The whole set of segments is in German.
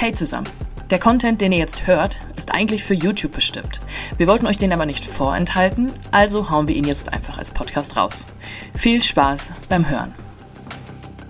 Hey zusammen! Der Content, den ihr jetzt hört, ist eigentlich für YouTube bestimmt. Wir wollten euch den aber nicht vorenthalten, also hauen wir ihn jetzt einfach als Podcast raus. Viel Spaß beim Hören.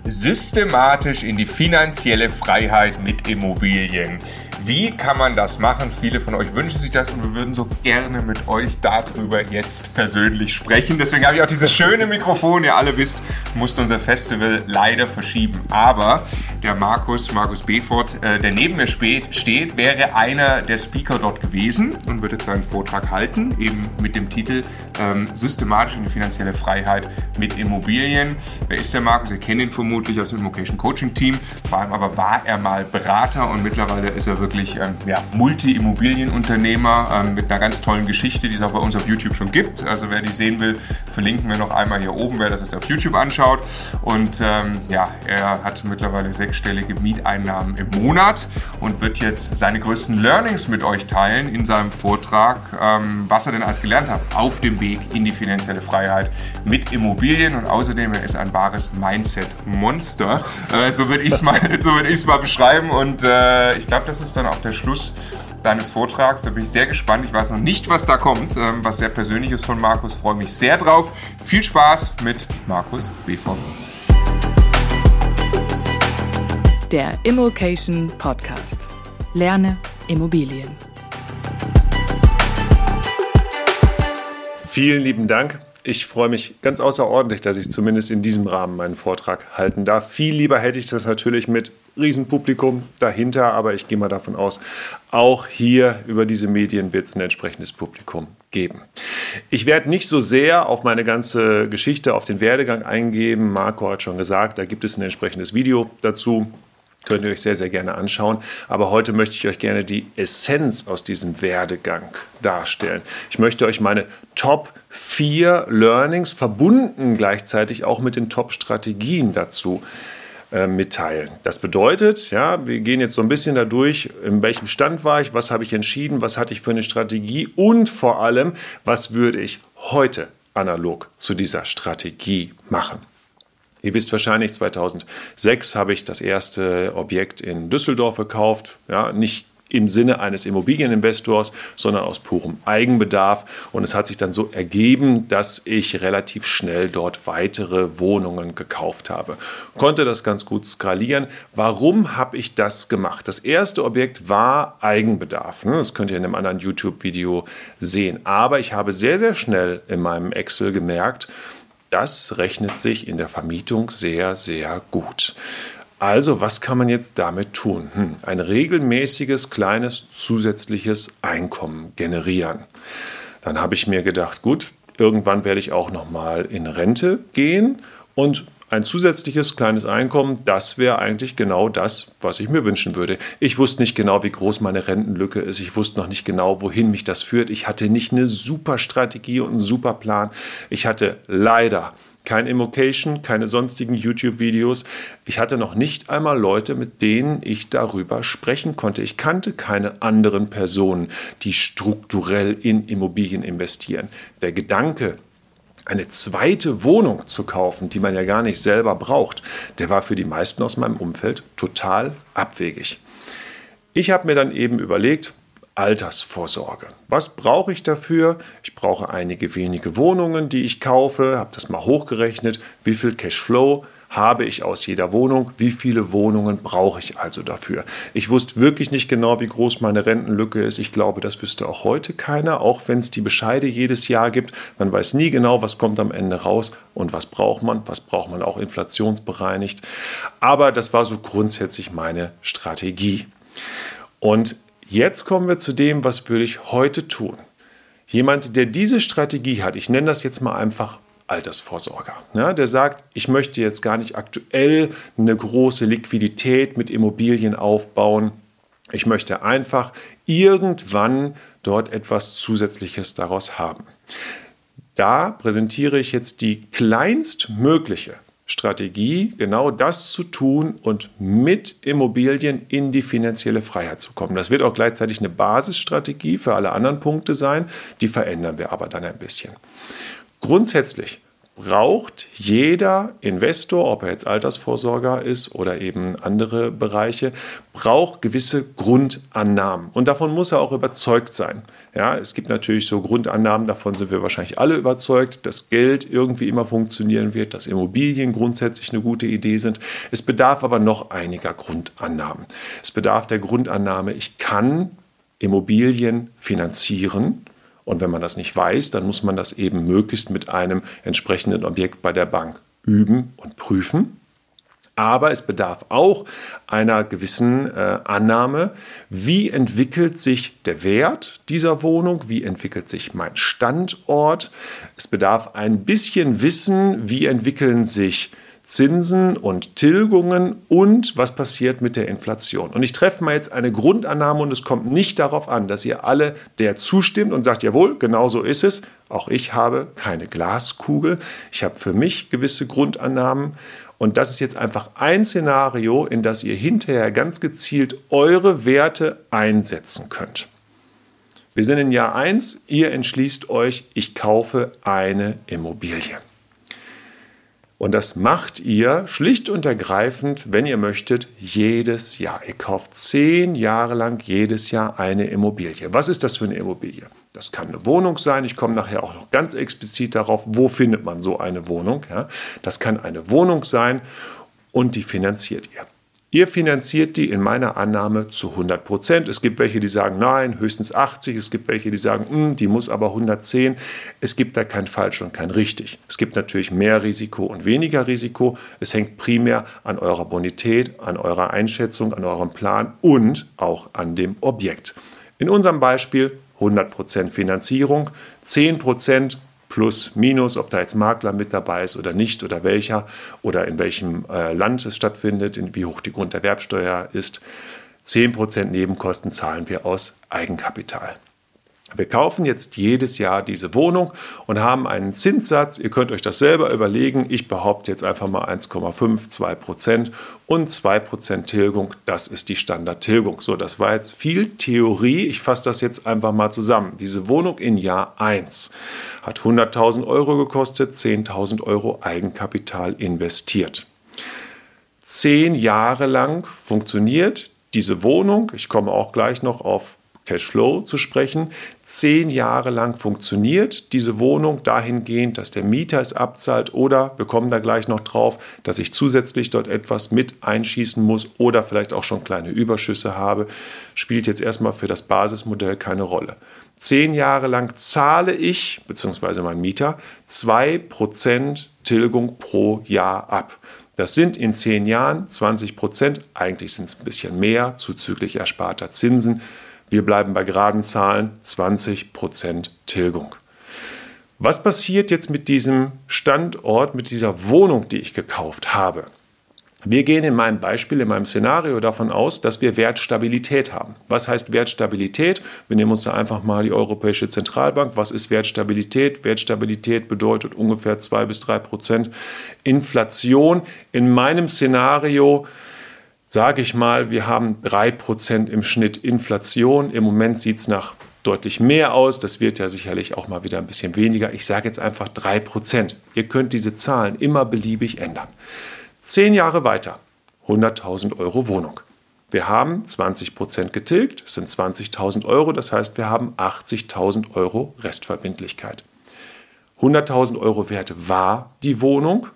Systematisch in die finanzielle Freiheit mit Immobilien. Wie kann man das machen? Viele von euch wünschen sich das und wir würden so gerne mit euch darüber jetzt persönlich sprechen. Deswegen habe ich auch dieses schöne Mikrofon. Ihr alle wisst, musste unser Festival leider verschieben. Aber der Markus, Markus Befort, äh, der neben mir steht, wäre einer der Speaker dort gewesen und würde seinen Vortrag halten, eben mit dem Titel ähm, Systematisch in die finanzielle Freiheit mit Immobilien. Wer ist der Markus? Ihr kennt ihn vermutlich aus dem Immocation Coaching Team. Vor allem aber war er mal Berater und mittlerweile ist er wirklich wirklich ähm, ja, Multi-Immobilienunternehmer ähm, mit einer ganz tollen Geschichte, die es auch bei uns auf YouTube schon gibt. Also wer die sehen will, verlinken wir noch einmal hier oben, wer das jetzt auf YouTube anschaut. Und ähm, ja, er hat mittlerweile sechsstellige Mieteinnahmen im Monat und wird jetzt seine größten Learnings mit euch teilen in seinem Vortrag, ähm, was er denn alles gelernt hat auf dem Weg in die finanzielle Freiheit mit Immobilien. Und außerdem, er ist ein wahres Mindset-Monster. Äh, so würde ich es mal, so würd mal beschreiben. Und äh, ich glaube, das ist dann auch der Schluss deines Vortrags. Da bin ich sehr gespannt. Ich weiß noch nicht, was da kommt, ähm, was sehr Persönliches von Markus. Freue mich sehr drauf. Viel Spaß mit Markus BV. Der Immokation Podcast. Lerne Immobilien. Vielen lieben Dank. Ich freue mich ganz außerordentlich, dass ich zumindest in diesem Rahmen meinen Vortrag halten darf. Viel lieber hätte ich das natürlich mit Riesenpublikum dahinter, aber ich gehe mal davon aus, auch hier über diese Medien wird es ein entsprechendes Publikum geben. Ich werde nicht so sehr auf meine ganze Geschichte, auf den Werdegang eingehen. Marco hat schon gesagt, da gibt es ein entsprechendes Video dazu. Könnt ihr euch sehr, sehr gerne anschauen. Aber heute möchte ich euch gerne die Essenz aus diesem Werdegang darstellen. Ich möchte euch meine Top 4 Learnings verbunden gleichzeitig auch mit den Top Strategien dazu äh, mitteilen. Das bedeutet, ja, wir gehen jetzt so ein bisschen dadurch, in welchem Stand war ich, was habe ich entschieden, was hatte ich für eine Strategie und vor allem, was würde ich heute analog zu dieser Strategie machen. Ihr wisst wahrscheinlich, 2006 habe ich das erste Objekt in Düsseldorf gekauft. Ja, nicht im Sinne eines Immobilieninvestors, sondern aus purem Eigenbedarf. Und es hat sich dann so ergeben, dass ich relativ schnell dort weitere Wohnungen gekauft habe. Konnte das ganz gut skalieren. Warum habe ich das gemacht? Das erste Objekt war Eigenbedarf. Ne? Das könnt ihr in einem anderen YouTube-Video sehen. Aber ich habe sehr, sehr schnell in meinem Excel gemerkt, das rechnet sich in der Vermietung sehr, sehr gut. Also, was kann man jetzt damit tun? Hm, ein regelmäßiges kleines zusätzliches Einkommen generieren. Dann habe ich mir gedacht, gut, irgendwann werde ich auch noch mal in Rente gehen und ein zusätzliches kleines Einkommen, das wäre eigentlich genau das, was ich mir wünschen würde. Ich wusste nicht genau, wie groß meine Rentenlücke ist. Ich wusste noch nicht genau, wohin mich das führt. Ich hatte nicht eine super Strategie und einen super Plan. Ich hatte leider kein Immocation, keine sonstigen YouTube-Videos. Ich hatte noch nicht einmal Leute, mit denen ich darüber sprechen konnte. Ich kannte keine anderen Personen, die strukturell in Immobilien investieren. Der Gedanke, eine zweite Wohnung zu kaufen, die man ja gar nicht selber braucht, der war für die meisten aus meinem Umfeld total abwegig. Ich habe mir dann eben überlegt, Altersvorsorge. Was brauche ich dafür? Ich brauche einige wenige Wohnungen, die ich kaufe, habe das mal hochgerechnet, wie viel Cashflow habe ich aus jeder Wohnung, wie viele Wohnungen brauche ich also dafür. Ich wusste wirklich nicht genau, wie groß meine Rentenlücke ist. Ich glaube, das wüsste auch heute keiner, auch wenn es die Bescheide jedes Jahr gibt. Man weiß nie genau, was kommt am Ende raus und was braucht man, was braucht man auch inflationsbereinigt. Aber das war so grundsätzlich meine Strategie. Und Jetzt kommen wir zu dem, was würde ich heute tun. Jemand, der diese Strategie hat, ich nenne das jetzt mal einfach Altersvorsorger, ja, der sagt, ich möchte jetzt gar nicht aktuell eine große Liquidität mit Immobilien aufbauen. Ich möchte einfach irgendwann dort etwas Zusätzliches daraus haben. Da präsentiere ich jetzt die kleinstmögliche Strategie, genau das zu tun und mit Immobilien in die finanzielle Freiheit zu kommen. Das wird auch gleichzeitig eine Basisstrategie für alle anderen Punkte sein. Die verändern wir aber dann ein bisschen. Grundsätzlich braucht jeder Investor, ob er jetzt Altersvorsorger ist oder eben andere Bereiche, braucht gewisse Grundannahmen. Und davon muss er auch überzeugt sein. Ja, es gibt natürlich so Grundannahmen, davon sind wir wahrscheinlich alle überzeugt, dass Geld irgendwie immer funktionieren wird, dass Immobilien grundsätzlich eine gute Idee sind. Es bedarf aber noch einiger Grundannahmen. Es bedarf der Grundannahme, ich kann Immobilien finanzieren und wenn man das nicht weiß, dann muss man das eben möglichst mit einem entsprechenden Objekt bei der Bank üben und prüfen. Aber es bedarf auch einer gewissen äh, Annahme, wie entwickelt sich der Wert dieser Wohnung, wie entwickelt sich mein Standort. Es bedarf ein bisschen Wissen, wie entwickeln sich Zinsen und Tilgungen und was passiert mit der Inflation. Und ich treffe mal jetzt eine Grundannahme und es kommt nicht darauf an, dass ihr alle der zustimmt und sagt, jawohl, genau so ist es. Auch ich habe keine Glaskugel. Ich habe für mich gewisse Grundannahmen. Und das ist jetzt einfach ein Szenario, in das ihr hinterher ganz gezielt eure Werte einsetzen könnt. Wir sind in Jahr 1, ihr entschließt euch, ich kaufe eine Immobilie. Und das macht ihr schlicht und ergreifend, wenn ihr möchtet, jedes Jahr. Ihr kauft zehn Jahre lang jedes Jahr eine Immobilie. Was ist das für eine Immobilie? Das kann eine Wohnung sein. Ich komme nachher auch noch ganz explizit darauf, wo findet man so eine Wohnung. Ja? Das kann eine Wohnung sein und die finanziert ihr. Ihr finanziert die in meiner Annahme zu 100 Prozent. Es gibt welche, die sagen, nein, höchstens 80. Es gibt welche, die sagen, hm, die muss aber 110. Es gibt da kein falsch und kein richtig. Es gibt natürlich mehr Risiko und weniger Risiko. Es hängt primär an eurer Bonität, an eurer Einschätzung, an eurem Plan und auch an dem Objekt. In unserem Beispiel 100 Prozent Finanzierung, 10 Prozent plus, minus, ob da jetzt Makler mit dabei ist oder nicht oder welcher oder in welchem äh, Land es stattfindet, in wie hoch die Grunderwerbsteuer ist. 10% Nebenkosten zahlen wir aus Eigenkapital. Wir kaufen jetzt jedes Jahr diese Wohnung und haben einen Zinssatz. Ihr könnt euch das selber überlegen. Ich behaupte jetzt einfach mal 1,5, 2 Prozent und 2 Prozent Tilgung. Das ist die Standardtilgung. So, das war jetzt viel Theorie. Ich fasse das jetzt einfach mal zusammen. Diese Wohnung in Jahr 1 hat 100.000 Euro gekostet, 10.000 Euro Eigenkapital investiert. Zehn Jahre lang funktioniert diese Wohnung. Ich komme auch gleich noch auf Cashflow zu sprechen, zehn Jahre lang funktioniert diese Wohnung dahingehend, dass der Mieter es abzahlt oder wir kommen da gleich noch drauf, dass ich zusätzlich dort etwas mit einschießen muss oder vielleicht auch schon kleine Überschüsse habe, spielt jetzt erstmal für das Basismodell keine Rolle. Zehn Jahre lang zahle ich, beziehungsweise mein Mieter, 2% Tilgung pro Jahr ab. Das sind in zehn Jahren 20 Prozent, eigentlich sind es ein bisschen mehr, zuzüglich ersparter Zinsen. Wir bleiben bei geraden Zahlen 20% Tilgung. Was passiert jetzt mit diesem Standort, mit dieser Wohnung, die ich gekauft habe? Wir gehen in meinem Beispiel, in meinem Szenario davon aus, dass wir Wertstabilität haben. Was heißt Wertstabilität? Wir nehmen uns da einfach mal die Europäische Zentralbank. Was ist Wertstabilität? Wertstabilität bedeutet ungefähr 2 bis 3 Prozent Inflation. In meinem Szenario sage ich mal, wir haben 3% im Schnitt Inflation. Im Moment sieht es nach deutlich mehr aus. Das wird ja sicherlich auch mal wieder ein bisschen weniger. Ich sage jetzt einfach 3%. Ihr könnt diese Zahlen immer beliebig ändern. Zehn Jahre weiter, 100.000 Euro Wohnung. Wir haben 20% getilgt, das sind 20.000 Euro, das heißt, wir haben 80.000 Euro Restverbindlichkeit. 100.000 Euro wert war die Wohnung,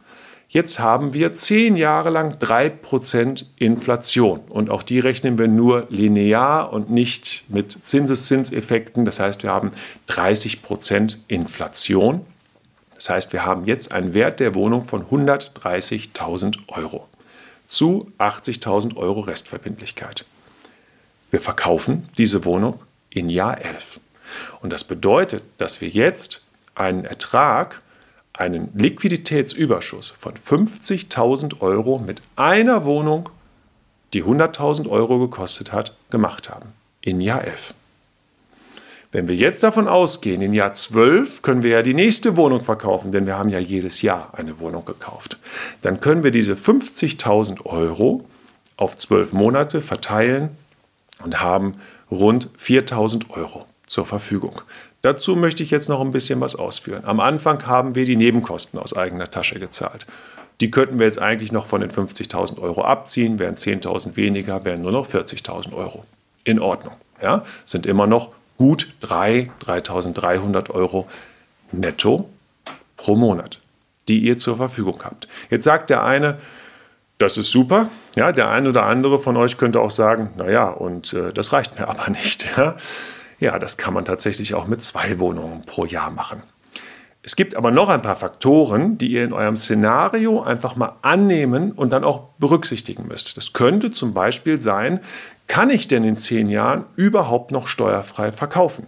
Jetzt haben wir zehn Jahre lang drei Prozent Inflation. Und auch die rechnen wir nur linear und nicht mit Zinseszinseffekten. Das heißt, wir haben 30 Prozent Inflation. Das heißt, wir haben jetzt einen Wert der Wohnung von 130.000 Euro zu 80.000 Euro Restverbindlichkeit. Wir verkaufen diese Wohnung in Jahr 11. Und das bedeutet, dass wir jetzt einen Ertrag einen Liquiditätsüberschuss von 50.000 Euro mit einer Wohnung, die 100.000 Euro gekostet hat, gemacht haben. In Jahr 11. Wenn wir jetzt davon ausgehen, in Jahr 12 können wir ja die nächste Wohnung verkaufen, denn wir haben ja jedes Jahr eine Wohnung gekauft. Dann können wir diese 50.000 Euro auf 12 Monate verteilen und haben rund 4.000 Euro zur Verfügung. Dazu möchte ich jetzt noch ein bisschen was ausführen. Am Anfang haben wir die Nebenkosten aus eigener Tasche gezahlt. Die könnten wir jetzt eigentlich noch von den 50.000 Euro abziehen, wären 10.000 weniger, wären nur noch 40.000 Euro. In Ordnung. Ja? Sind immer noch gut 3, 3.300 Euro netto pro Monat, die ihr zur Verfügung habt. Jetzt sagt der eine, das ist super. Ja, der eine oder andere von euch könnte auch sagen, naja, und äh, das reicht mir aber nicht. Ja? Ja, das kann man tatsächlich auch mit zwei Wohnungen pro Jahr machen. Es gibt aber noch ein paar Faktoren, die ihr in eurem Szenario einfach mal annehmen und dann auch berücksichtigen müsst. Das könnte zum Beispiel sein, kann ich denn in zehn Jahren überhaupt noch steuerfrei verkaufen?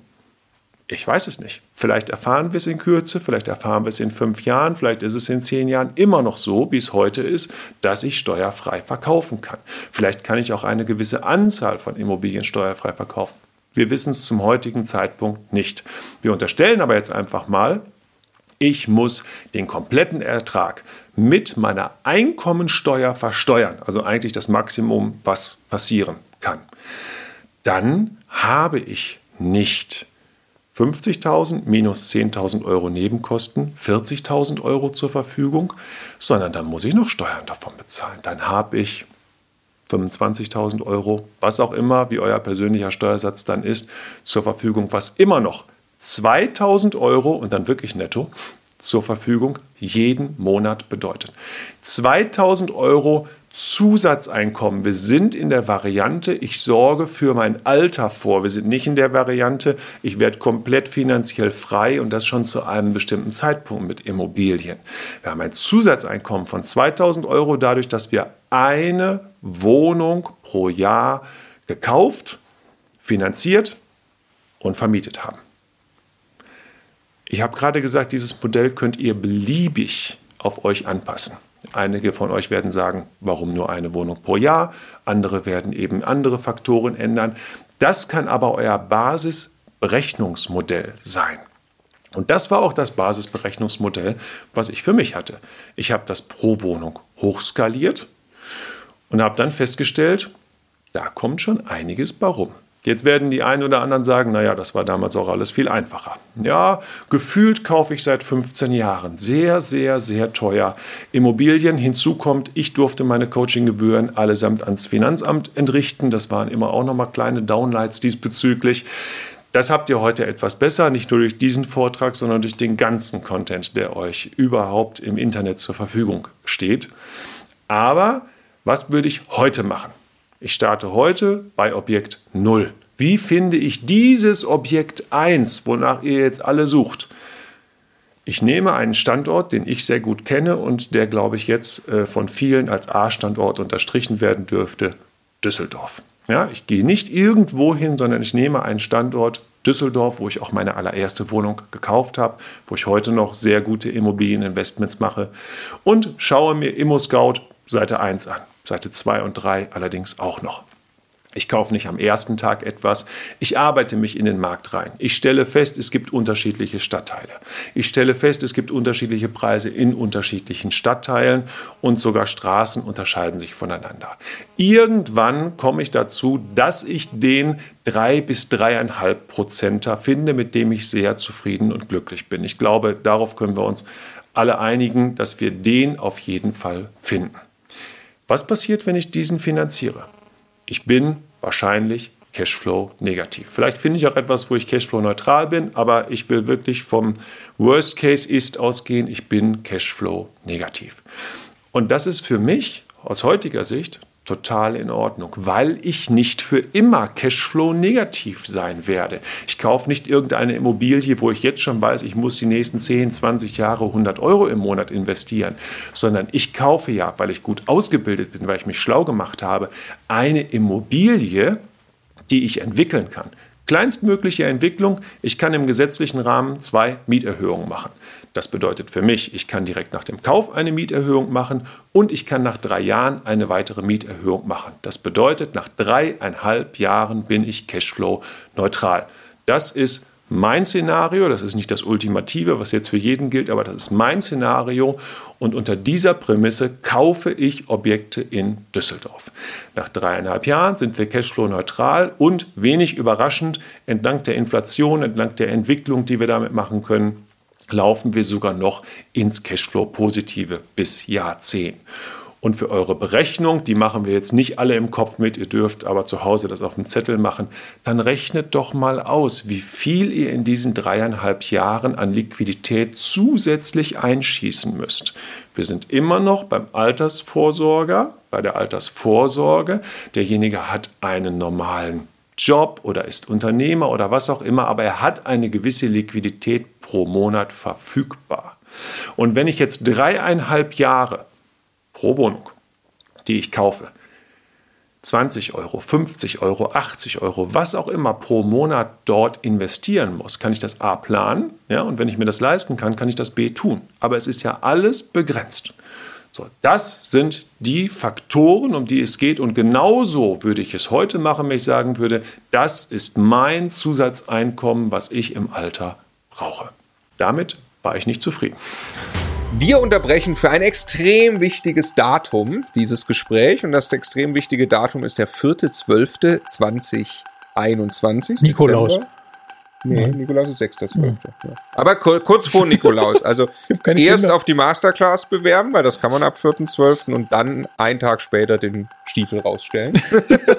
Ich weiß es nicht. Vielleicht erfahren wir es in Kürze, vielleicht erfahren wir es in fünf Jahren, vielleicht ist es in zehn Jahren immer noch so, wie es heute ist, dass ich steuerfrei verkaufen kann. Vielleicht kann ich auch eine gewisse Anzahl von Immobilien steuerfrei verkaufen. Wir wissen es zum heutigen Zeitpunkt nicht. Wir unterstellen aber jetzt einfach mal, ich muss den kompletten Ertrag mit meiner Einkommensteuer versteuern, also eigentlich das Maximum, was passieren kann. Dann habe ich nicht 50.000 minus 10.000 Euro Nebenkosten, 40.000 Euro zur Verfügung, sondern dann muss ich noch Steuern davon bezahlen. Dann habe ich 25.000 Euro, was auch immer, wie euer persönlicher Steuersatz dann ist, zur Verfügung, was immer noch 2.000 Euro und dann wirklich netto zur Verfügung jeden Monat bedeutet. 2.000 Euro Zusatzeinkommen. Wir sind in der Variante, ich sorge für mein Alter vor. Wir sind nicht in der Variante, ich werde komplett finanziell frei und das schon zu einem bestimmten Zeitpunkt mit Immobilien. Wir haben ein Zusatzeinkommen von 2000 Euro dadurch, dass wir eine Wohnung pro Jahr gekauft, finanziert und vermietet haben. Ich habe gerade gesagt, dieses Modell könnt ihr beliebig auf euch anpassen. Einige von euch werden sagen, warum nur eine Wohnung pro Jahr? Andere werden eben andere Faktoren ändern. Das kann aber euer Basisberechnungsmodell sein. Und das war auch das Basisberechnungsmodell, was ich für mich hatte. Ich habe das pro Wohnung hochskaliert und habe dann festgestellt, da kommt schon einiges bei rum. Jetzt werden die einen oder anderen sagen, naja, das war damals auch alles viel einfacher. Ja, gefühlt kaufe ich seit 15 Jahren sehr, sehr, sehr teuer Immobilien. Hinzu kommt, ich durfte meine Coachinggebühren allesamt ans Finanzamt entrichten. Das waren immer auch nochmal kleine Downlights diesbezüglich. Das habt ihr heute etwas besser, nicht nur durch diesen Vortrag, sondern durch den ganzen Content, der euch überhaupt im Internet zur Verfügung steht. Aber was würde ich heute machen? Ich starte heute bei Objekt 0. Wie finde ich dieses Objekt 1, wonach ihr jetzt alle sucht? Ich nehme einen Standort, den ich sehr gut kenne und der, glaube ich, jetzt äh, von vielen als A-Standort unterstrichen werden dürfte, Düsseldorf. Ja, ich gehe nicht irgendwo hin, sondern ich nehme einen Standort Düsseldorf, wo ich auch meine allererste Wohnung gekauft habe, wo ich heute noch sehr gute Immobilieninvestments mache und schaue mir ImmoScout Seite 1 an. Seite 2 und 3 allerdings auch noch. Ich kaufe nicht am ersten Tag etwas. Ich arbeite mich in den Markt rein. Ich stelle fest, es gibt unterschiedliche Stadtteile. Ich stelle fest, es gibt unterschiedliche Preise in unterschiedlichen Stadtteilen und sogar Straßen unterscheiden sich voneinander. Irgendwann komme ich dazu, dass ich den 3 bis 3,5 Prozenter finde, mit dem ich sehr zufrieden und glücklich bin. Ich glaube, darauf können wir uns alle einigen, dass wir den auf jeden Fall finden. Was passiert, wenn ich diesen finanziere? Ich bin wahrscheinlich Cashflow negativ. Vielleicht finde ich auch etwas, wo ich Cashflow neutral bin, aber ich will wirklich vom Worst Case ist ausgehen, ich bin Cashflow negativ. Und das ist für mich aus heutiger Sicht total in Ordnung, weil ich nicht für immer Cashflow negativ sein werde. Ich kaufe nicht irgendeine Immobilie, wo ich jetzt schon weiß, ich muss die nächsten 10, 20 Jahre 100 Euro im Monat investieren, sondern ich kaufe ja, weil ich gut ausgebildet bin, weil ich mich schlau gemacht habe, eine Immobilie, die ich entwickeln kann. Kleinstmögliche Entwicklung, ich kann im gesetzlichen Rahmen zwei Mieterhöhungen machen. Das bedeutet für mich, ich kann direkt nach dem Kauf eine Mieterhöhung machen und ich kann nach drei Jahren eine weitere Mieterhöhung machen. Das bedeutet, nach dreieinhalb Jahren bin ich Cashflow neutral. Das ist mein Szenario, das ist nicht das Ultimative, was jetzt für jeden gilt, aber das ist mein Szenario und unter dieser Prämisse kaufe ich Objekte in Düsseldorf. Nach dreieinhalb Jahren sind wir Cashflow-neutral und wenig überraschend, entlang der Inflation, entlang der Entwicklung, die wir damit machen können, laufen wir sogar noch ins Cashflow-Positive bis Jahr 10. Und für eure Berechnung, die machen wir jetzt nicht alle im Kopf mit, ihr dürft aber zu Hause das auf dem Zettel machen, dann rechnet doch mal aus, wie viel ihr in diesen dreieinhalb Jahren an Liquidität zusätzlich einschießen müsst. Wir sind immer noch beim Altersvorsorger, bei der Altersvorsorge. Derjenige hat einen normalen Job oder ist Unternehmer oder was auch immer, aber er hat eine gewisse Liquidität pro Monat verfügbar. Und wenn ich jetzt dreieinhalb Jahre pro Wohnung, die ich kaufe, 20 Euro, 50 Euro, 80 Euro, was auch immer pro Monat dort investieren muss, kann ich das A planen, ja, und wenn ich mir das leisten kann, kann ich das B tun. Aber es ist ja alles begrenzt. So, das sind die Faktoren, um die es geht. Und genauso würde ich es heute machen, wenn ich sagen würde, das ist mein Zusatzeinkommen, was ich im Alter brauche. Damit war ich nicht zufrieden. Wir unterbrechen für ein extrem wichtiges Datum dieses Gespräch und das extrem wichtige Datum ist der 4.12.2021. Nikolaus. Dezember. Nee, mhm. Nikolaus ist 6.12. Mhm. Ja. Aber kurz vor Nikolaus. Also erst Kinder. auf die Masterclass bewerben, weil das kann man ab 4.12. und dann einen Tag später den Stiefel rausstellen.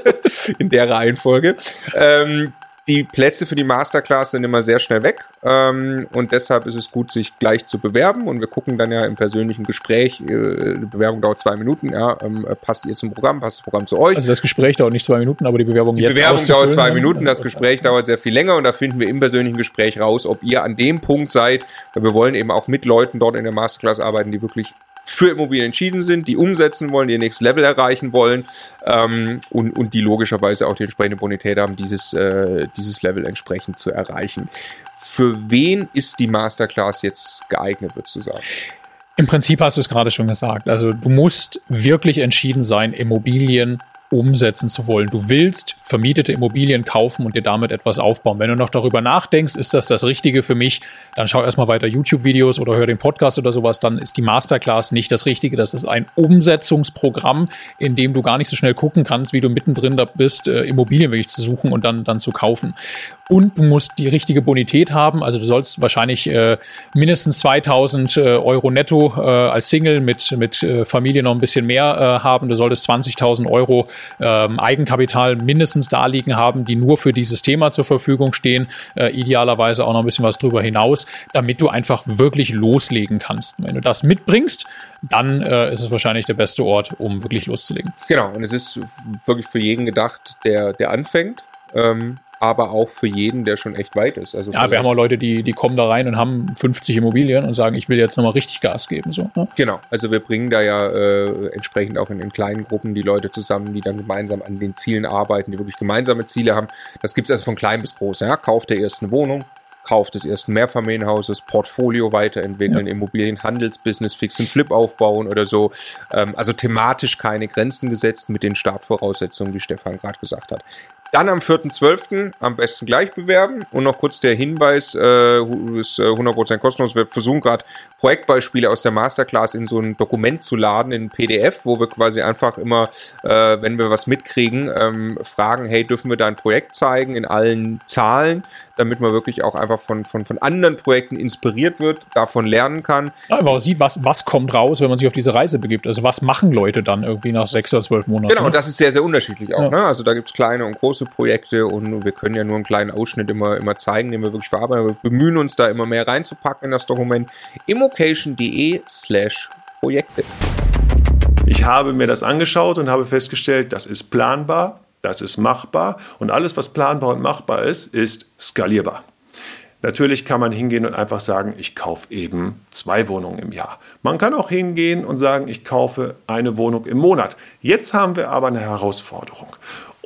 In der Reihenfolge. Ähm, die Plätze für die Masterclass sind immer sehr schnell weg ähm, und deshalb ist es gut, sich gleich zu bewerben. Und wir gucken dann ja im persönlichen Gespräch, äh, die Bewerbung dauert zwei Minuten, ja, ähm, passt ihr zum Programm, passt das Programm zu euch? Also das Gespräch dauert nicht zwei Minuten, aber die Bewerbung die jetzt Bewerbung dauert zwei Minuten, das Gespräch dauert sehr viel länger und da finden wir im persönlichen Gespräch raus, ob ihr an dem Punkt seid, weil wir wollen eben auch mit Leuten dort in der Masterclass arbeiten, die wirklich für Immobilien entschieden sind, die umsetzen wollen, die ihr nächstes Level erreichen wollen ähm, und, und die logischerweise auch die entsprechende Bonität haben, dieses, äh, dieses Level entsprechend zu erreichen. Für wen ist die Masterclass jetzt geeignet, würdest du sagen? Im Prinzip hast du es gerade schon gesagt. Also du musst wirklich entschieden sein, Immobilien umsetzen zu wollen. Du willst vermietete Immobilien kaufen und dir damit etwas aufbauen. Wenn du noch darüber nachdenkst, ist das das Richtige für mich, dann schau erstmal weiter YouTube-Videos oder hör den Podcast oder sowas, dann ist die Masterclass nicht das Richtige. Das ist ein Umsetzungsprogramm, in dem du gar nicht so schnell gucken kannst, wie du mittendrin da bist, äh, Immobilien wirklich zu suchen und dann, dann zu kaufen und du musst die richtige Bonität haben. Also du sollst wahrscheinlich äh, mindestens 2000 äh, Euro netto äh, als Single mit, mit äh, Familie noch ein bisschen mehr äh, haben. Du solltest 20.000 Euro ähm, Eigenkapital mindestens da liegen haben, die nur für dieses Thema zur Verfügung stehen. Äh, idealerweise auch noch ein bisschen was drüber hinaus, damit du einfach wirklich loslegen kannst. Wenn du das mitbringst, dann äh, ist es wahrscheinlich der beste Ort, um wirklich loszulegen. Genau, und es ist wirklich für jeden gedacht, der, der anfängt. Ähm, aber auch für jeden, der schon echt weit ist. Also ja, wir haben auch Leute, die, die kommen da rein und haben 50 Immobilien und sagen, ich will jetzt nochmal richtig Gas geben. So, ne? Genau, also wir bringen da ja äh, entsprechend auch in den kleinen Gruppen die Leute zusammen, die dann gemeinsam an den Zielen arbeiten, die wirklich gemeinsame Ziele haben. Das gibt es also von klein bis groß. Ja? Kauf der ersten Wohnung, Kauf des ersten Mehrfamilienhauses, Portfolio weiterentwickeln, ja. Immobilienhandelsbusiness, Fix and Flip aufbauen oder so. Ähm, also thematisch keine Grenzen gesetzt mit den Startvoraussetzungen, die Stefan gerade gesagt hat. Dann am 4.12. am besten gleich bewerben. Und noch kurz der Hinweis, äh, ist 100% äh, kostenlos. Wir versuchen gerade Projektbeispiele aus der Masterclass in so ein Dokument zu laden, in PDF, wo wir quasi einfach immer, äh, wenn wir was mitkriegen, ähm, fragen, hey, dürfen wir da ein Projekt zeigen in allen Zahlen, damit man wirklich auch einfach von, von, von anderen Projekten inspiriert wird, davon lernen kann. Ja, aber man sieht, was, was kommt raus, wenn man sich auf diese Reise begibt. Also was machen Leute dann irgendwie nach sechs oder zwölf Monaten? Genau, und das ist sehr, sehr unterschiedlich auch. Ja. Ne? Also da gibt es kleine und große Projekte und wir können ja nur einen kleinen Ausschnitt immer, immer zeigen, den wir wirklich verarbeiten. Wir bemühen uns da immer mehr reinzupacken in das Dokument. immocation.de slash Projekte. Ich habe mir das angeschaut und habe festgestellt, das ist planbar, das ist machbar und alles, was planbar und machbar ist, ist skalierbar. Natürlich kann man hingehen und einfach sagen, ich kaufe eben zwei Wohnungen im Jahr. Man kann auch hingehen und sagen, ich kaufe eine Wohnung im Monat. Jetzt haben wir aber eine Herausforderung.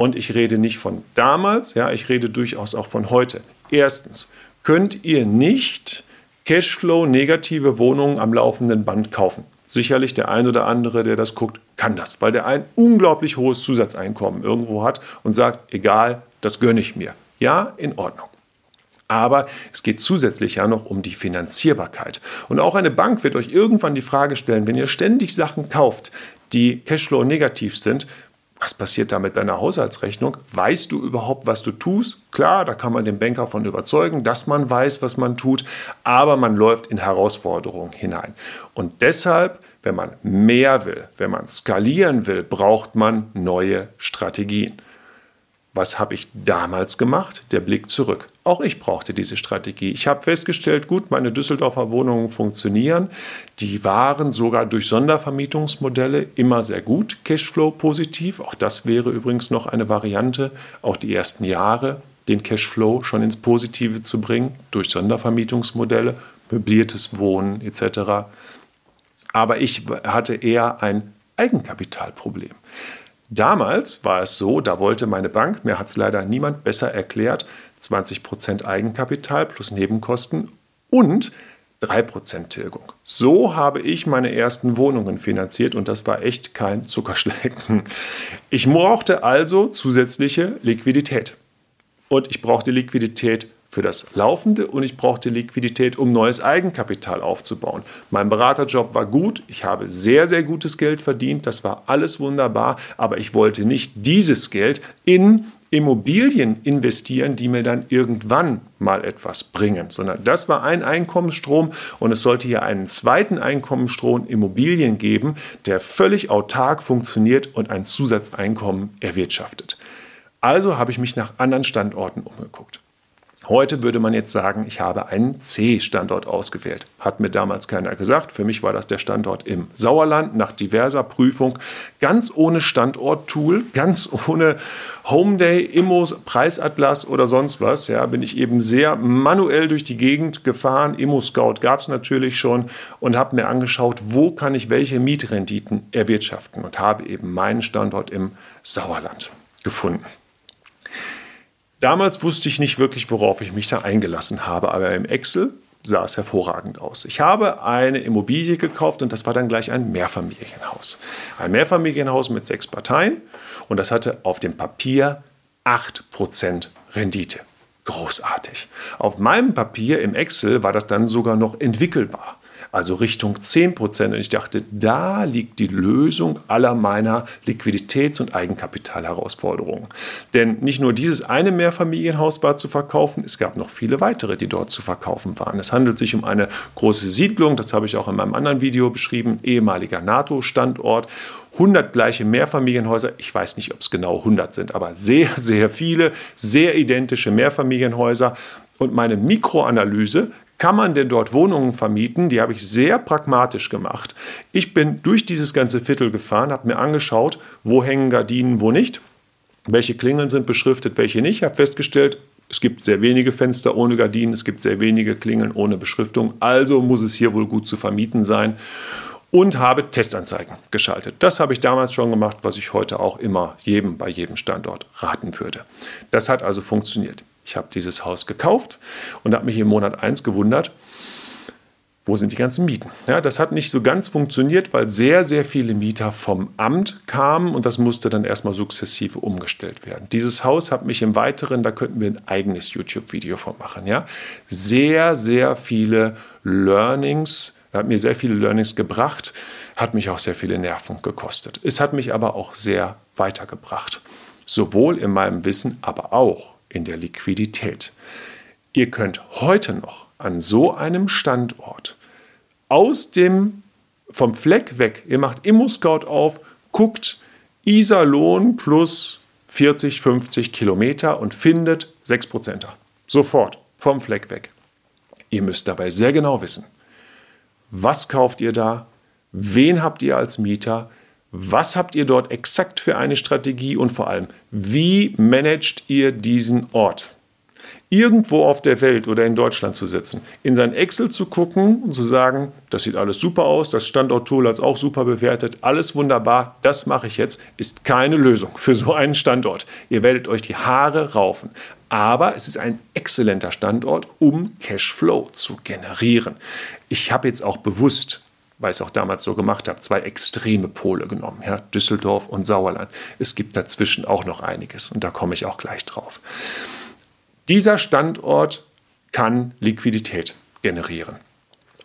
Und ich rede nicht von damals, ja, ich rede durchaus auch von heute. Erstens, könnt ihr nicht Cashflow negative Wohnungen am laufenden Band kaufen. Sicherlich der ein oder andere, der das guckt, kann das, weil der ein unglaublich hohes Zusatzeinkommen irgendwo hat und sagt, egal, das gönne ich mir. Ja, in Ordnung. Aber es geht zusätzlich ja noch um die Finanzierbarkeit. Und auch eine Bank wird euch irgendwann die Frage stellen, wenn ihr ständig Sachen kauft, die Cashflow negativ sind, was passiert da mit deiner Haushaltsrechnung? Weißt du überhaupt, was du tust? Klar, da kann man den Banker von überzeugen, dass man weiß, was man tut, aber man läuft in Herausforderungen hinein. Und deshalb, wenn man mehr will, wenn man skalieren will, braucht man neue Strategien. Was habe ich damals gemacht? Der Blick zurück. Auch ich brauchte diese Strategie. Ich habe festgestellt, gut, meine Düsseldorfer Wohnungen funktionieren. Die waren sogar durch Sondervermietungsmodelle immer sehr gut, Cashflow positiv. Auch das wäre übrigens noch eine Variante, auch die ersten Jahre den Cashflow schon ins Positive zu bringen, durch Sondervermietungsmodelle, möbliertes Wohnen etc. Aber ich hatte eher ein Eigenkapitalproblem. Damals war es so, da wollte meine Bank, mir hat es leider niemand besser erklärt, 20% Eigenkapital plus Nebenkosten und 3% Tilgung. So habe ich meine ersten Wohnungen finanziert und das war echt kein Zuckerschlecken. Ich brauchte also zusätzliche Liquidität. Und ich brauchte Liquidität für das Laufende und ich brauchte Liquidität, um neues Eigenkapital aufzubauen. Mein Beraterjob war gut, ich habe sehr, sehr gutes Geld verdient, das war alles wunderbar, aber ich wollte nicht dieses Geld in Immobilien investieren, die mir dann irgendwann mal etwas bringen, sondern das war ein Einkommensstrom und es sollte hier einen zweiten Einkommensstrom Immobilien geben, der völlig autark funktioniert und ein Zusatzeinkommen erwirtschaftet. Also habe ich mich nach anderen Standorten umgeguckt. Heute würde man jetzt sagen, ich habe einen C-Standort ausgewählt. Hat mir damals keiner gesagt. Für mich war das der Standort im Sauerland nach diverser Prüfung. Ganz ohne Standort-Tool, ganz ohne Homeday, Immos, Preisatlas oder sonst was. Ja, bin ich eben sehr manuell durch die Gegend gefahren. Immo-Scout gab es natürlich schon und habe mir angeschaut, wo kann ich welche Mietrenditen erwirtschaften und habe eben meinen Standort im Sauerland gefunden. Damals wusste ich nicht wirklich, worauf ich mich da eingelassen habe, aber im Excel sah es hervorragend aus. Ich habe eine Immobilie gekauft und das war dann gleich ein Mehrfamilienhaus. Ein Mehrfamilienhaus mit sechs Parteien und das hatte auf dem Papier 8% Rendite. Großartig. Auf meinem Papier im Excel war das dann sogar noch entwickelbar also Richtung 10 Prozent. Und ich dachte, da liegt die Lösung aller meiner Liquiditäts- und Eigenkapitalherausforderungen. Denn nicht nur dieses eine Mehrfamilienhaus war zu verkaufen, es gab noch viele weitere, die dort zu verkaufen waren. Es handelt sich um eine große Siedlung, das habe ich auch in meinem anderen Video beschrieben, ehemaliger NATO-Standort. 100 gleiche Mehrfamilienhäuser. Ich weiß nicht, ob es genau 100 sind, aber sehr, sehr viele, sehr identische Mehrfamilienhäuser. Und meine Mikroanalyse kann man denn dort Wohnungen vermieten? Die habe ich sehr pragmatisch gemacht. Ich bin durch dieses ganze Viertel gefahren, habe mir angeschaut, wo hängen Gardinen, wo nicht, welche Klingeln sind beschriftet, welche nicht. Ich habe festgestellt, es gibt sehr wenige Fenster ohne Gardinen, es gibt sehr wenige Klingeln ohne Beschriftung, also muss es hier wohl gut zu vermieten sein und habe Testanzeigen geschaltet. Das habe ich damals schon gemacht, was ich heute auch immer jedem bei jedem Standort raten würde. Das hat also funktioniert. Ich habe dieses Haus gekauft und habe mich im Monat 1 gewundert, wo sind die ganzen Mieten? Ja, das hat nicht so ganz funktioniert, weil sehr, sehr viele Mieter vom Amt kamen und das musste dann erstmal sukzessive umgestellt werden. Dieses Haus hat mich im Weiteren, da könnten wir ein eigenes YouTube-Video von machen, ja, sehr, sehr viele Learnings, hat mir sehr viele Learnings gebracht, hat mich auch sehr viele Nerven gekostet. Es hat mich aber auch sehr weitergebracht. Sowohl in meinem Wissen, aber auch in der Liquidität. Ihr könnt heute noch an so einem Standort aus dem vom Fleck weg, ihr macht ImmoScout auf, guckt Iserlohn plus 40, 50 Kilometer und findet 6%. Sofort vom Fleck weg. Ihr müsst dabei sehr genau wissen, was kauft ihr da, wen habt ihr als Mieter, was habt ihr dort exakt für eine Strategie und vor allem, wie managt ihr diesen Ort? Irgendwo auf der Welt oder in Deutschland zu sitzen, in sein Excel zu gucken und zu sagen, das sieht alles super aus, das Standort-Tool hat es auch super bewertet, alles wunderbar, das mache ich jetzt, ist keine Lösung für so einen Standort. Ihr werdet euch die Haare raufen. Aber es ist ein exzellenter Standort, um Cashflow zu generieren. Ich habe jetzt auch bewusst weil ich es auch damals so gemacht habe, zwei extreme Pole genommen, ja, Düsseldorf und Sauerland. Es gibt dazwischen auch noch einiges und da komme ich auch gleich drauf. Dieser Standort kann Liquidität generieren.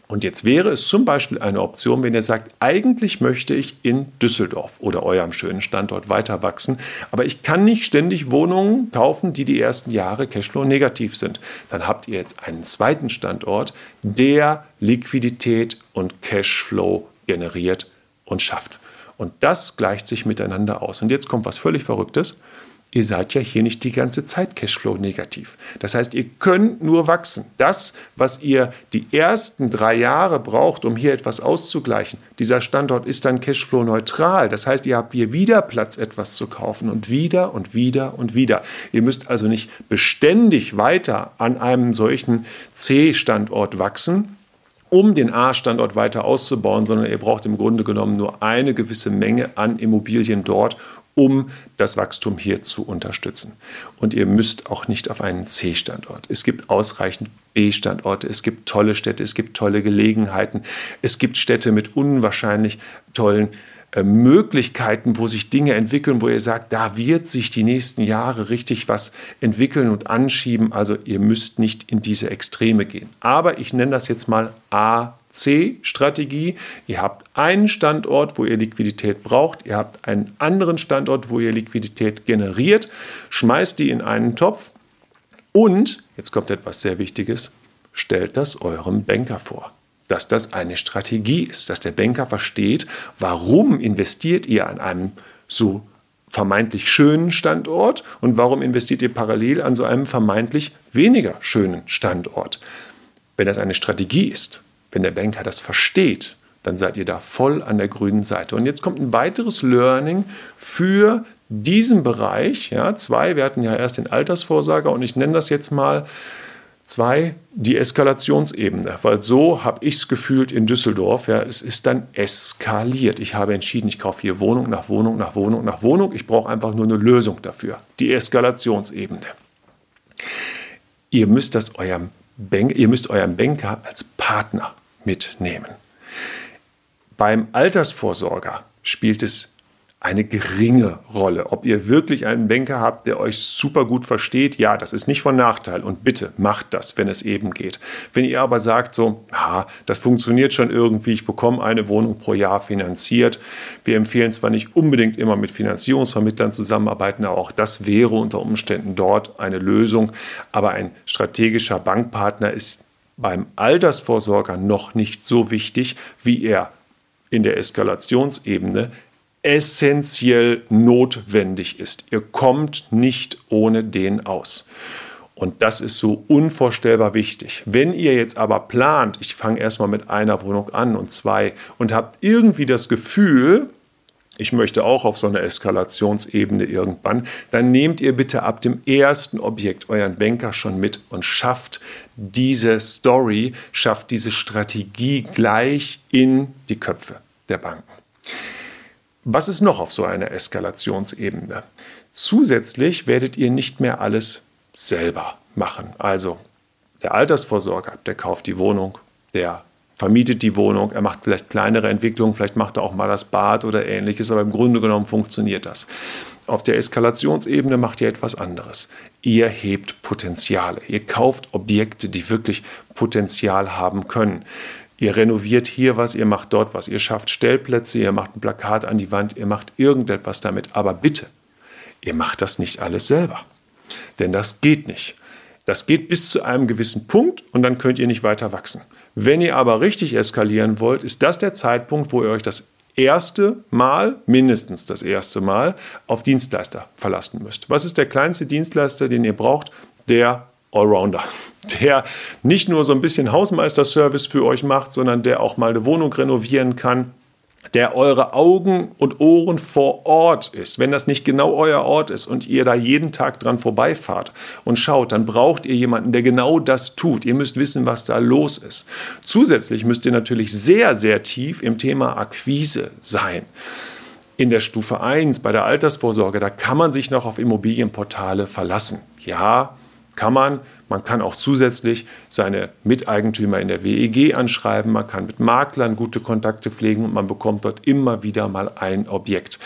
Und jetzt wäre es zum Beispiel eine Option, wenn ihr sagt, eigentlich möchte ich in Düsseldorf oder eurem schönen Standort weiter wachsen, aber ich kann nicht ständig Wohnungen kaufen, die die ersten Jahre Cashflow negativ sind. Dann habt ihr jetzt einen zweiten Standort, der Liquidität und Cashflow generiert und schafft. Und das gleicht sich miteinander aus. Und jetzt kommt was völlig Verrücktes ihr seid ja hier nicht die ganze Zeit Cashflow negativ. Das heißt, ihr könnt nur wachsen. Das, was ihr die ersten drei Jahre braucht, um hier etwas auszugleichen, dieser Standort ist dann Cashflow neutral. Das heißt, ihr habt hier wieder Platz, etwas zu kaufen und wieder und wieder und wieder. Ihr müsst also nicht beständig weiter an einem solchen C-Standort wachsen, um den A-Standort weiter auszubauen, sondern ihr braucht im Grunde genommen nur eine gewisse Menge an Immobilien dort, um das Wachstum hier zu unterstützen. Und ihr müsst auch nicht auf einen C-Standort. Es gibt ausreichend B-Standorte, es gibt tolle Städte, es gibt tolle Gelegenheiten, es gibt Städte mit unwahrscheinlich tollen äh, Möglichkeiten, wo sich Dinge entwickeln, wo ihr sagt, da wird sich die nächsten Jahre richtig was entwickeln und anschieben. Also ihr müsst nicht in diese Extreme gehen. Aber ich nenne das jetzt mal A C-Strategie. Ihr habt einen Standort, wo ihr Liquidität braucht. Ihr habt einen anderen Standort, wo ihr Liquidität generiert. Schmeißt die in einen Topf. Und, jetzt kommt etwas sehr Wichtiges, stellt das eurem Banker vor. Dass das eine Strategie ist, dass der Banker versteht, warum investiert ihr an einem so vermeintlich schönen Standort und warum investiert ihr parallel an so einem vermeintlich weniger schönen Standort. Wenn das eine Strategie ist, wenn der Banker das versteht, dann seid ihr da voll an der grünen Seite. Und jetzt kommt ein weiteres Learning für diesen Bereich. Ja, zwei, wir hatten ja erst den Altersvorsorger und ich nenne das jetzt mal zwei, die Eskalationsebene, weil so habe ich es gefühlt in Düsseldorf. Ja, es ist dann eskaliert. Ich habe entschieden, ich kaufe hier Wohnung nach Wohnung nach Wohnung nach Wohnung. Ich brauche einfach nur eine Lösung dafür. Die Eskalationsebene. Ihr müsst das eurem Bank, ihr müsst euren Banker als Partner mitnehmen. Beim Altersvorsorger spielt es eine geringe Rolle. Ob ihr wirklich einen Banker habt, der euch super gut versteht, ja, das ist nicht von Nachteil. Und bitte macht das, wenn es eben geht. Wenn ihr aber sagt, so, ah, das funktioniert schon irgendwie, ich bekomme eine Wohnung pro Jahr finanziert. Wir empfehlen zwar nicht unbedingt immer mit Finanzierungsvermittlern zusammenarbeiten, aber auch das wäre unter Umständen dort eine Lösung. Aber ein strategischer Bankpartner ist beim Altersvorsorger noch nicht so wichtig, wie er in der Eskalationsebene essentiell notwendig ist. Ihr kommt nicht ohne den aus. Und das ist so unvorstellbar wichtig. Wenn ihr jetzt aber plant, ich fange erstmal mit einer Wohnung an und zwei und habt irgendwie das Gefühl, ich möchte auch auf so einer Eskalationsebene irgendwann, dann nehmt ihr bitte ab dem ersten Objekt euren Banker schon mit und schafft diese Story, schafft diese Strategie gleich in die Köpfe der Banken. Was ist noch auf so einer Eskalationsebene? Zusätzlich werdet ihr nicht mehr alles selber machen. Also der Altersvorsorger, der kauft die Wohnung, der vermietet die Wohnung, er macht vielleicht kleinere Entwicklungen, vielleicht macht er auch mal das Bad oder ähnliches, aber im Grunde genommen funktioniert das. Auf der Eskalationsebene macht ihr etwas anderes. Ihr hebt Potenziale. Ihr kauft Objekte, die wirklich Potenzial haben können. Ihr renoviert hier was, ihr macht dort was, ihr schafft Stellplätze, ihr macht ein Plakat an die Wand, ihr macht irgendetwas damit. Aber bitte, ihr macht das nicht alles selber. Denn das geht nicht. Das geht bis zu einem gewissen Punkt und dann könnt ihr nicht weiter wachsen. Wenn ihr aber richtig eskalieren wollt, ist das der Zeitpunkt, wo ihr euch das erste Mal, mindestens das erste Mal, auf Dienstleister verlassen müsst. Was ist der kleinste Dienstleister, den ihr braucht? Der Allrounder, der nicht nur so ein bisschen Hausmeisterservice für euch macht, sondern der auch mal eine Wohnung renovieren kann, der eure Augen und Ohren vor Ort ist. Wenn das nicht genau euer Ort ist und ihr da jeden Tag dran vorbeifahrt und schaut, dann braucht ihr jemanden, der genau das tut. Ihr müsst wissen, was da los ist. Zusätzlich müsst ihr natürlich sehr, sehr tief im Thema Akquise sein. In der Stufe 1 bei der Altersvorsorge, da kann man sich noch auf Immobilienportale verlassen. Ja, kann man. Man kann auch zusätzlich seine Miteigentümer in der WEG anschreiben. Man kann mit Maklern gute Kontakte pflegen und man bekommt dort immer wieder mal ein Objekt.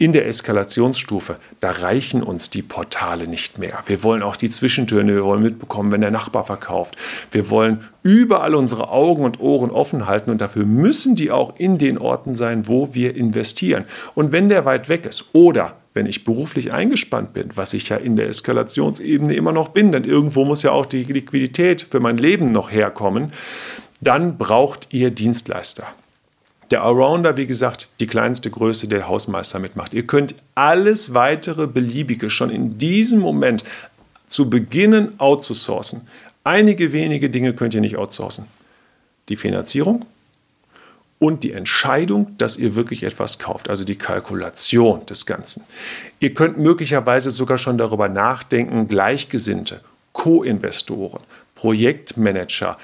In der Eskalationsstufe, da reichen uns die Portale nicht mehr. Wir wollen auch die Zwischentöne, wir wollen mitbekommen, wenn der Nachbar verkauft. Wir wollen überall unsere Augen und Ohren offen halten und dafür müssen die auch in den Orten sein, wo wir investieren. Und wenn der weit weg ist oder wenn ich beruflich eingespannt bin, was ich ja in der Eskalationsebene immer noch bin, denn irgendwo muss ja auch die Liquidität für mein Leben noch herkommen, dann braucht ihr Dienstleister. Der Allrounder, wie gesagt, die kleinste Größe, der Hausmeister mitmacht. Ihr könnt alles weitere Beliebige schon in diesem Moment zu beginnen outzusourcen. Einige wenige Dinge könnt ihr nicht outsourcen. Die Finanzierung und die Entscheidung, dass ihr wirklich etwas kauft, also die Kalkulation des Ganzen. Ihr könnt möglicherweise sogar schon darüber nachdenken, Gleichgesinnte, Co-Investoren, Projektmanager,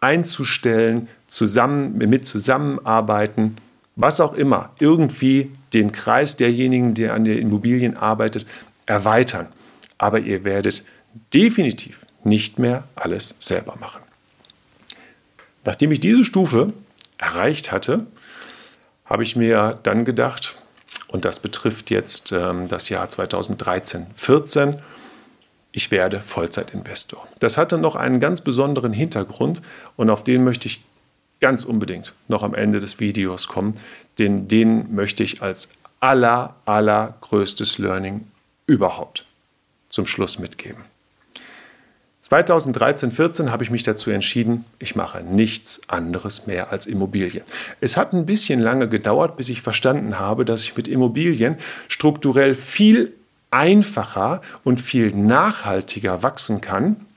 einzustellen, zusammen, mit zusammenarbeiten, was auch immer, irgendwie den Kreis derjenigen, der an den Immobilien arbeitet, erweitern. Aber ihr werdet definitiv nicht mehr alles selber machen. Nachdem ich diese Stufe erreicht hatte, habe ich mir dann gedacht, und das betrifft jetzt ähm, das Jahr 2013, 14, ich werde Vollzeitinvestor. Das hatte noch einen ganz besonderen Hintergrund und auf den möchte ich ganz unbedingt noch am Ende des Videos kommen, denn den möchte ich als aller, allergrößtes Learning überhaupt zum Schluss mitgeben. 2013, 14 habe ich mich dazu entschieden, ich mache nichts anderes mehr als Immobilien. Es hat ein bisschen lange gedauert, bis ich verstanden habe, dass ich mit Immobilien strukturell viel einfacher und viel nachhaltiger wachsen kann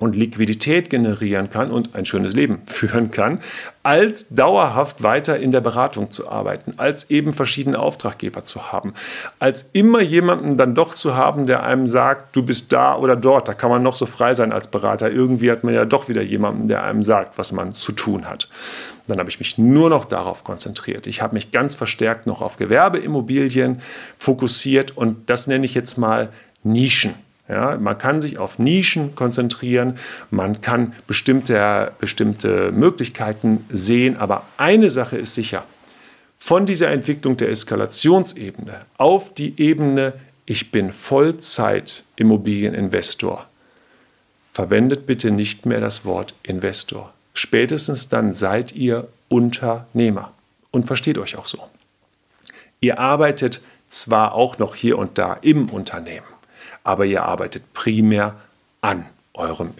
und Liquidität generieren kann und ein schönes Leben führen kann, als dauerhaft weiter in der Beratung zu arbeiten, als eben verschiedene Auftraggeber zu haben, als immer jemanden dann doch zu haben, der einem sagt, du bist da oder dort, da kann man noch so frei sein als Berater, irgendwie hat man ja doch wieder jemanden, der einem sagt, was man zu tun hat. Dann habe ich mich nur noch darauf konzentriert. Ich habe mich ganz verstärkt noch auf Gewerbeimmobilien fokussiert und das nenne ich jetzt mal Nischen. Ja, man kann sich auf Nischen konzentrieren, man kann bestimmte, bestimmte Möglichkeiten sehen, aber eine Sache ist sicher. Von dieser Entwicklung der Eskalationsebene auf die Ebene, ich bin Vollzeit-Immobilieninvestor, verwendet bitte nicht mehr das Wort Investor. Spätestens dann seid ihr Unternehmer und versteht euch auch so. Ihr arbeitet zwar auch noch hier und da im Unternehmen, aber ihr arbeitet primär an eurem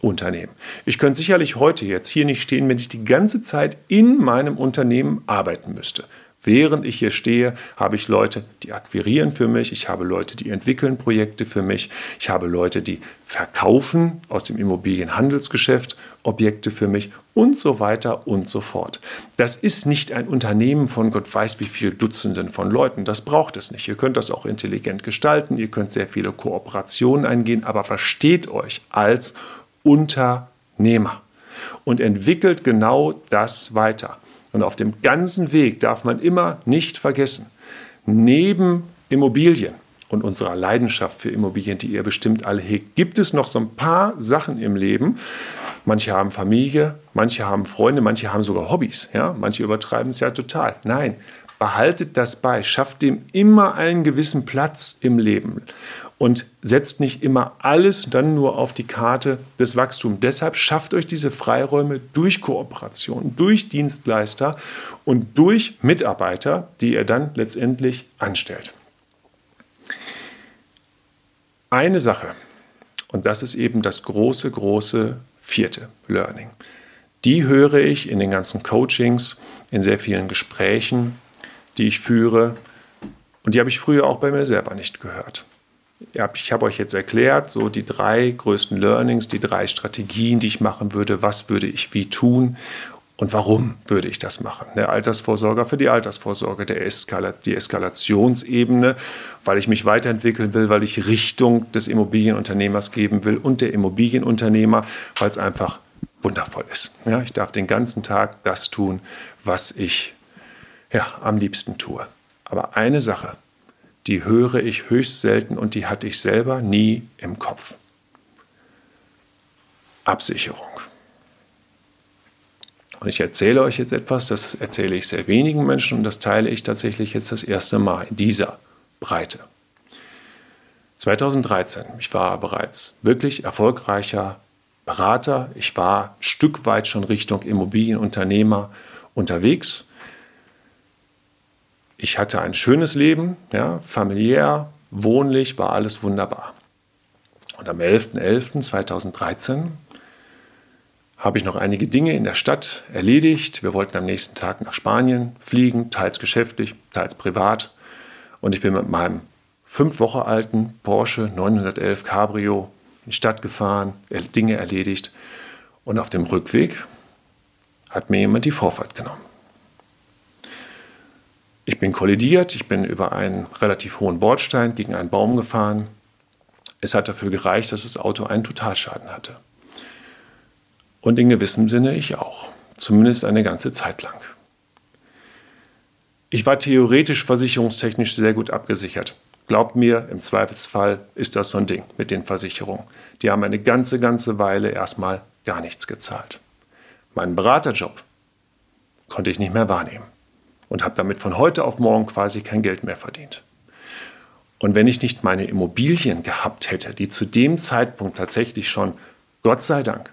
Unternehmen. Ich könnte sicherlich heute jetzt hier nicht stehen, wenn ich die ganze Zeit in meinem Unternehmen arbeiten müsste. Während ich hier stehe, habe ich Leute, die akquirieren für mich, ich habe Leute, die entwickeln Projekte für mich, ich habe Leute, die verkaufen aus dem Immobilienhandelsgeschäft Objekte für mich und so weiter und so fort. Das ist nicht ein Unternehmen von Gott weiß wie viel Dutzenden von Leuten. Das braucht es nicht. Ihr könnt das auch intelligent gestalten, ihr könnt sehr viele Kooperationen eingehen, aber versteht euch als Unternehmer und entwickelt genau das weiter. Und auf dem ganzen Weg darf man immer nicht vergessen, neben Immobilien und unserer Leidenschaft für Immobilien, die ihr bestimmt alle hegt, gibt es noch so ein paar Sachen im Leben. Manche haben Familie, manche haben Freunde, manche haben sogar Hobbys. Ja? Manche übertreiben es ja total. Nein, behaltet das bei, schafft dem immer einen gewissen Platz im Leben und setzt nicht immer alles dann nur auf die Karte des Wachstums. Deshalb schafft euch diese Freiräume durch Kooperation, durch Dienstleister und durch Mitarbeiter, die ihr dann letztendlich anstellt. Eine Sache, und das ist eben das große, große vierte Learning. Die höre ich in den ganzen Coachings, in sehr vielen Gesprächen, die ich führe. Und die habe ich früher auch bei mir selber nicht gehört. Ich habe euch jetzt erklärt, so die drei größten Learnings, die drei Strategien, die ich machen würde, was würde ich wie tun und warum würde ich das machen? Der Altersvorsorger für die Altersvorsorge, der Eskala die Eskalationsebene, weil ich mich weiterentwickeln will, weil ich Richtung des Immobilienunternehmers geben will und der Immobilienunternehmer, weil es einfach wundervoll ist. Ja, ich darf den ganzen Tag das tun, was ich ja, am liebsten tue. Aber eine Sache, die höre ich höchst selten und die hatte ich selber nie im Kopf. Absicherung. Und ich erzähle euch jetzt etwas, das erzähle ich sehr wenigen Menschen und das teile ich tatsächlich jetzt das erste Mal in dieser Breite. 2013, ich war bereits wirklich erfolgreicher Berater, ich war ein Stück weit schon Richtung Immobilienunternehmer unterwegs. Ich hatte ein schönes Leben, ja, familiär, wohnlich, war alles wunderbar. Und am 11.11.2013 habe ich noch einige Dinge in der Stadt erledigt. Wir wollten am nächsten Tag nach Spanien fliegen, teils geschäftlich, teils privat. Und ich bin mit meinem fünf Wochen alten Porsche 911 Cabrio in die Stadt gefahren, Dinge erledigt. Und auf dem Rückweg hat mir jemand die Vorfahrt genommen. Ich bin kollidiert, ich bin über einen relativ hohen Bordstein gegen einen Baum gefahren. Es hat dafür gereicht, dass das Auto einen Totalschaden hatte. Und in gewissem Sinne ich auch, zumindest eine ganze Zeit lang. Ich war theoretisch versicherungstechnisch sehr gut abgesichert. Glaubt mir, im Zweifelsfall ist das so ein Ding mit den Versicherungen. Die haben eine ganze, ganze Weile erstmal gar nichts gezahlt. Meinen Beraterjob konnte ich nicht mehr wahrnehmen und habe damit von heute auf morgen quasi kein Geld mehr verdient. Und wenn ich nicht meine Immobilien gehabt hätte, die zu dem Zeitpunkt tatsächlich schon, Gott sei Dank,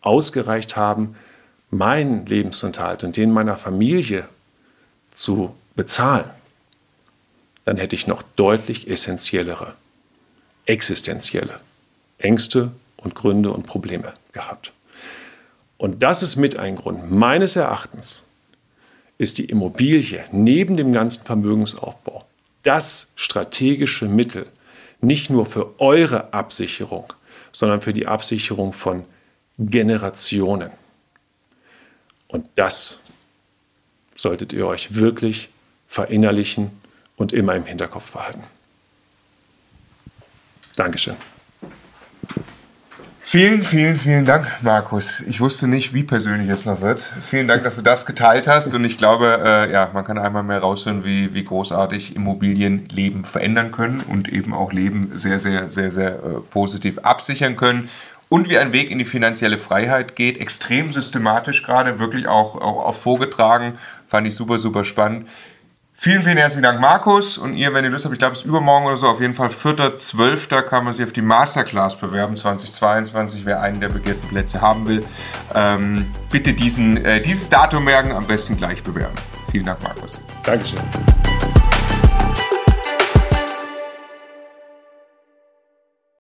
ausgereicht haben, meinen Lebensunterhalt und den meiner Familie zu bezahlen, dann hätte ich noch deutlich essentiellere, existenzielle Ängste und Gründe und Probleme gehabt. Und das ist mit ein Grund. Meines Erachtens ist die Immobilie neben dem ganzen Vermögensaufbau das strategische Mittel, nicht nur für eure Absicherung, sondern für die Absicherung von Generationen. Und das solltet ihr euch wirklich verinnerlichen und immer im Hinterkopf behalten. Dankeschön. Vielen, vielen, vielen Dank, Markus. Ich wusste nicht, wie persönlich es noch wird. Vielen Dank, dass du das geteilt hast. Und ich glaube, äh, ja, man kann einmal mehr raushören, wie, wie großartig Immobilien Leben verändern können und eben auch Leben sehr, sehr, sehr, sehr äh, positiv absichern können. Und wie ein Weg in die finanzielle Freiheit geht. Extrem systematisch gerade, wirklich auch, auch, auch vorgetragen. Fand ich super, super spannend. Vielen, vielen herzlichen Dank, Markus. Und ihr, wenn ihr Lust habt, ich glaube, es ist übermorgen oder so, auf jeden Fall 4.12. kann man sich auf die Masterclass bewerben, 2022, wer einen der begehrten Plätze haben will. Ähm, bitte diesen, äh, dieses Datum merken, am besten gleich bewerben. Vielen Dank, Markus. Dankeschön.